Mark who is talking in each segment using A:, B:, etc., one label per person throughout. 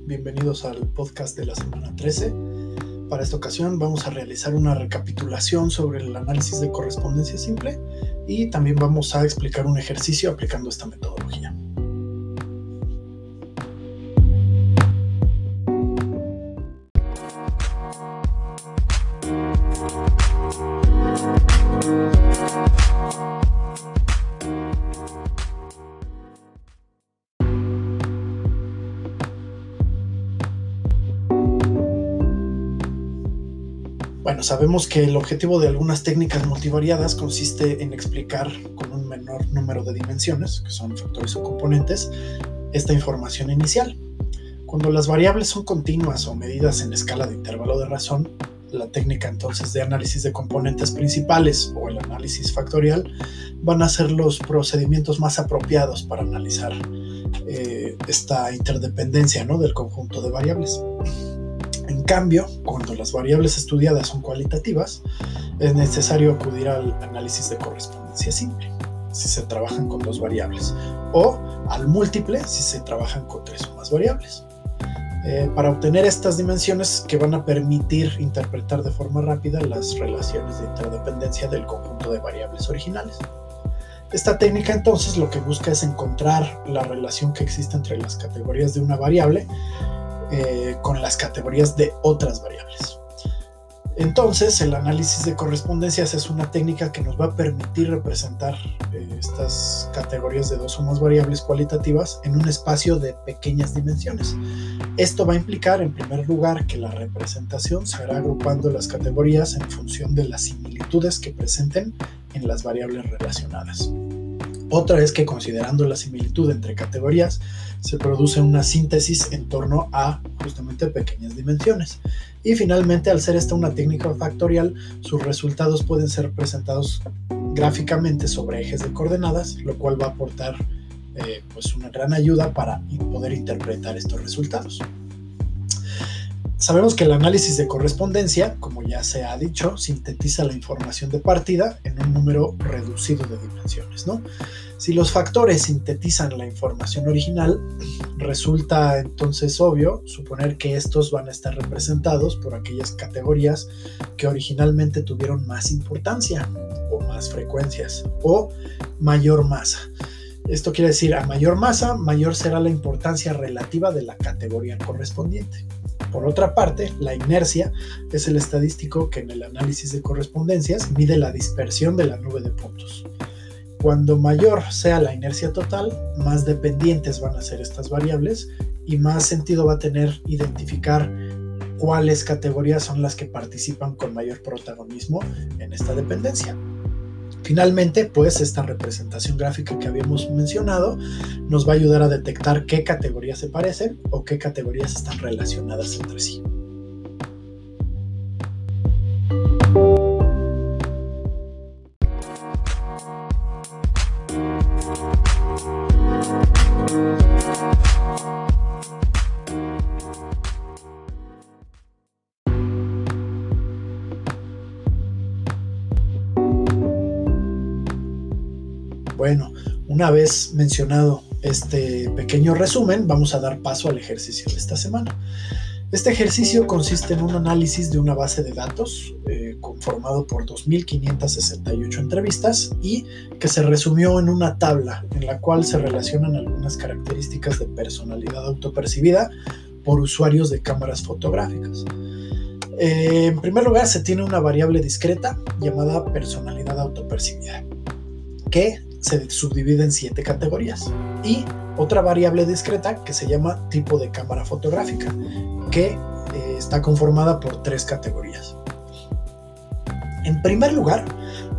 A: Bienvenidos al podcast de la semana 13. Para esta ocasión vamos a realizar una recapitulación sobre el análisis de correspondencia simple y también vamos a explicar un ejercicio aplicando esta metodología. Bueno, sabemos que el objetivo de algunas técnicas multivariadas consiste en explicar con un menor número de dimensiones, que son factores o componentes, esta información inicial. Cuando las variables son continuas o medidas en escala de intervalo de razón, la técnica entonces de análisis de componentes principales o el análisis factorial van a ser los procedimientos más apropiados para analizar eh, esta interdependencia ¿no? del conjunto de variables cambio, cuando las variables estudiadas son cualitativas, es necesario acudir al análisis de correspondencia simple, si se trabajan con dos variables, o al múltiple, si se trabajan con tres o más variables. Eh, para obtener estas dimensiones que van a permitir interpretar de forma rápida las relaciones de interdependencia del conjunto de variables originales. Esta técnica entonces lo que busca es encontrar la relación que existe entre las categorías de una variable eh, con las categorías de otras variables. Entonces, el análisis de correspondencias es una técnica que nos va a permitir representar eh, estas categorías de dos o más variables cualitativas en un espacio de pequeñas dimensiones. Esto va a implicar, en primer lugar, que la representación se hará agrupando las categorías en función de las similitudes que presenten en las variables relacionadas. Otra es que considerando la similitud entre categorías, se produce una síntesis en torno a justamente pequeñas dimensiones. Y finalmente, al ser esta una técnica factorial, sus resultados pueden ser presentados gráficamente sobre ejes de coordenadas, lo cual va a aportar eh, pues una gran ayuda para poder interpretar estos resultados. Sabemos que el análisis de correspondencia, como ya se ha dicho, sintetiza la información de partida en un número reducido de dimensiones. ¿no? Si los factores sintetizan la información original, resulta entonces obvio suponer que estos van a estar representados por aquellas categorías que originalmente tuvieron más importancia o más frecuencias o mayor masa. Esto quiere decir, a mayor masa, mayor será la importancia relativa de la categoría correspondiente. Por otra parte, la inercia es el estadístico que en el análisis de correspondencias mide la dispersión de la nube de puntos. Cuando mayor sea la inercia total, más dependientes van a ser estas variables y más sentido va a tener identificar cuáles categorías son las que participan con mayor protagonismo en esta dependencia. Finalmente, pues esta representación gráfica que habíamos mencionado nos va a ayudar a detectar qué categorías se parecen o qué categorías están relacionadas entre sí. Bueno, una vez mencionado este pequeño resumen, vamos a dar paso al ejercicio de esta semana. Este ejercicio consiste en un análisis de una base de datos eh, conformado por 2.568 entrevistas y que se resumió en una tabla en la cual se relacionan algunas características de personalidad autopercibida por usuarios de cámaras fotográficas. Eh, en primer lugar, se tiene una variable discreta llamada personalidad autopercibida, que se subdivide en siete categorías. Y otra variable discreta que se llama tipo de cámara fotográfica, que eh, está conformada por tres categorías. En primer lugar,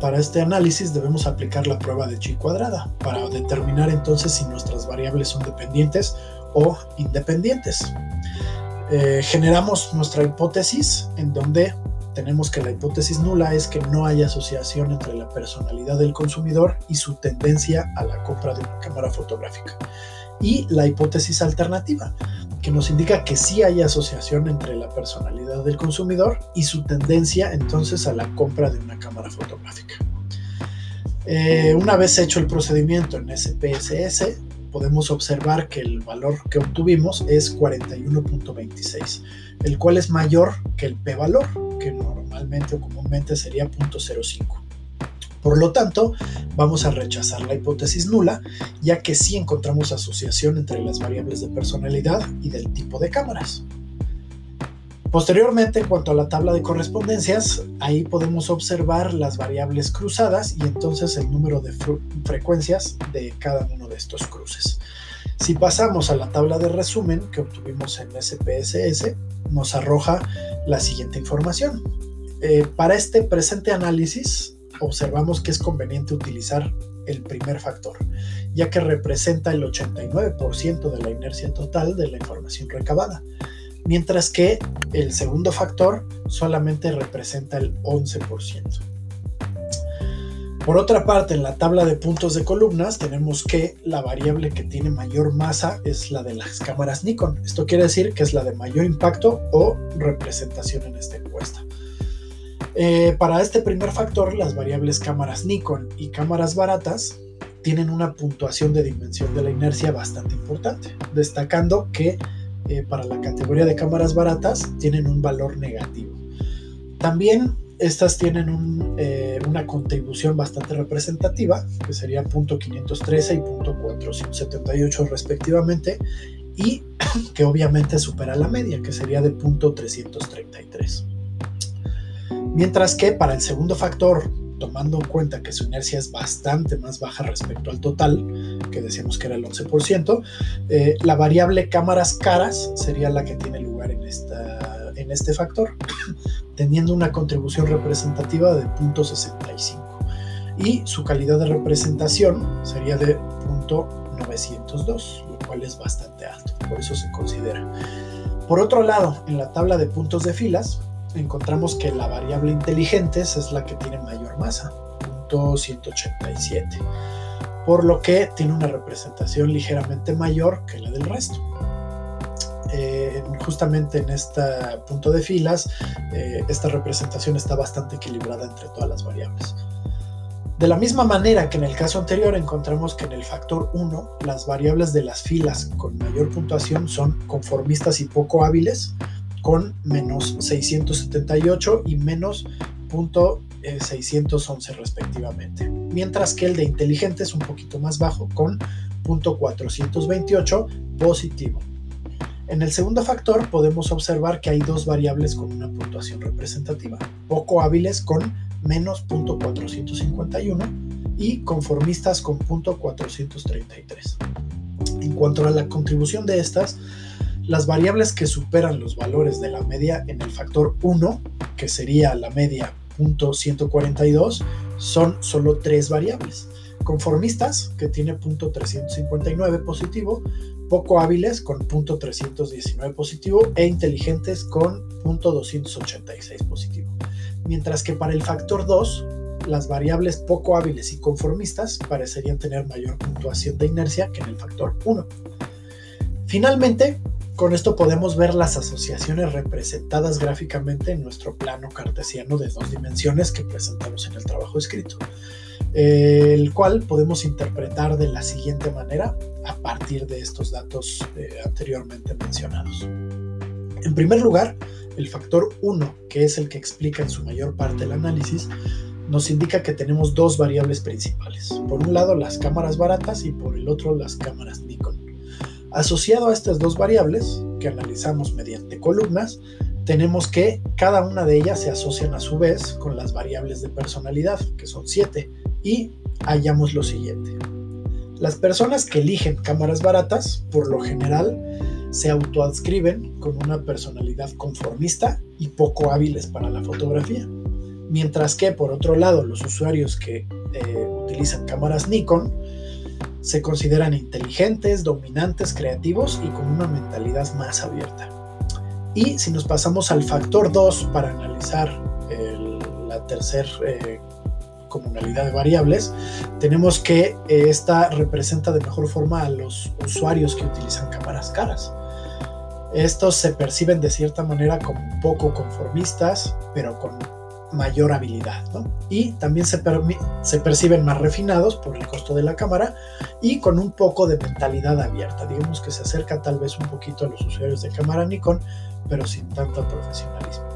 A: para este análisis debemos aplicar la prueba de chi cuadrada para determinar entonces si nuestras variables son dependientes o independientes. Eh, generamos nuestra hipótesis en donde tenemos que la hipótesis nula es que no hay asociación entre la personalidad del consumidor y su tendencia a la compra de una cámara fotográfica. Y la hipótesis alternativa, que nos indica que sí hay asociación entre la personalidad del consumidor y su tendencia entonces a la compra de una cámara fotográfica. Eh, una vez hecho el procedimiento en SPSS, podemos observar que el valor que obtuvimos es 41.26, el cual es mayor que el p-valor, normalmente o comúnmente sería 0.05. Por lo tanto, vamos a rechazar la hipótesis nula, ya que sí encontramos asociación entre las variables de personalidad y del tipo de cámaras. Posteriormente, en cuanto a la tabla de correspondencias, ahí podemos observar las variables cruzadas y entonces el número de frecuencias de cada uno de estos cruces. Si pasamos a la tabla de resumen que obtuvimos en SPSS, nos arroja la siguiente información. Eh, para este presente análisis, observamos que es conveniente utilizar el primer factor, ya que representa el 89% de la inercia total de la información recabada mientras que el segundo factor solamente representa el 11%. Por otra parte, en la tabla de puntos de columnas tenemos que la variable que tiene mayor masa es la de las cámaras Nikon. Esto quiere decir que es la de mayor impacto o representación en esta encuesta. Eh, para este primer factor, las variables cámaras Nikon y cámaras baratas tienen una puntuación de dimensión de la inercia bastante importante, destacando que eh, para la categoría de cámaras baratas tienen un valor negativo. También estas tienen eh, una contribución bastante representativa, que sería .513 y .478 respectivamente, y que obviamente supera la media, que sería de .333. Mientras que para el segundo factor, tomando en cuenta que su inercia es bastante más baja respecto al total, que decíamos que era el 11%, eh, la variable cámaras caras sería la que tiene lugar en, esta, en este factor, teniendo una contribución representativa de 0.65 y su calidad de representación sería de 0.902, lo cual es bastante alto, por eso se considera. Por otro lado, en la tabla de puntos de filas, encontramos que la variable inteligentes es la que tiene mayor masa, 187, por lo que tiene una representación ligeramente mayor que la del resto. Eh, justamente en este punto de filas, eh, esta representación está bastante equilibrada entre todas las variables. De la misma manera que en el caso anterior encontramos que en el factor 1 las variables de las filas con mayor puntuación son conformistas y poco hábiles, con menos 678 y menos punto 611 respectivamente. Mientras que el de inteligente es un poquito más bajo con punto 428 positivo. En el segundo factor podemos observar que hay dos variables con una puntuación representativa, poco hábiles con menos punto 451 y conformistas con punto 433. En cuanto a la contribución de estas, las variables que superan los valores de la media en el factor 1, que sería la media .142, son solo tres variables. Conformistas, que tiene .359 positivo, poco hábiles con .319 positivo e inteligentes con .286 positivo. Mientras que para el factor 2, las variables poco hábiles y conformistas parecerían tener mayor puntuación de inercia que en el factor 1. Finalmente, con esto podemos ver las asociaciones representadas gráficamente en nuestro plano cartesiano de dos dimensiones que presentamos en el trabajo escrito, el cual podemos interpretar de la siguiente manera a partir de estos datos eh, anteriormente mencionados. En primer lugar, el factor 1, que es el que explica en su mayor parte el análisis, nos indica que tenemos dos variables principales. Por un lado las cámaras baratas y por el otro las cámaras Nikon. Asociado a estas dos variables, que analizamos mediante columnas, tenemos que cada una de ellas se asocian a su vez con las variables de personalidad, que son siete, y hallamos lo siguiente. Las personas que eligen cámaras baratas, por lo general, se autoadscriben con una personalidad conformista y poco hábiles para la fotografía. Mientras que, por otro lado, los usuarios que eh, utilizan cámaras Nikon se consideran inteligentes, dominantes, creativos y con una mentalidad más abierta. Y si nos pasamos al factor 2 para analizar la tercera eh, comunalidad de variables, tenemos que esta representa de mejor forma a los usuarios que utilizan cámaras caras. Estos se perciben de cierta manera como poco conformistas, pero con mayor habilidad. Y también se, se perciben más refinados por el costo de la cámara y con un poco de mentalidad abierta. Digamos que se acerca tal vez un poquito a los usuarios de cámara Nikon, pero sin tanto profesionalismo.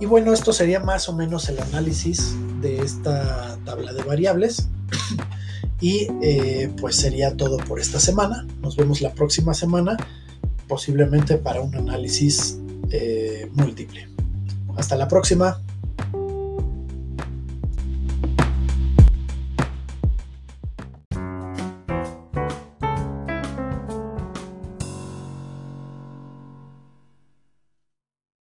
A: Y bueno, esto sería más o menos el análisis de esta tabla de variables. Y eh, pues sería todo por esta semana. Nos vemos la próxima semana, posiblemente para un análisis eh, múltiple. Hasta la próxima.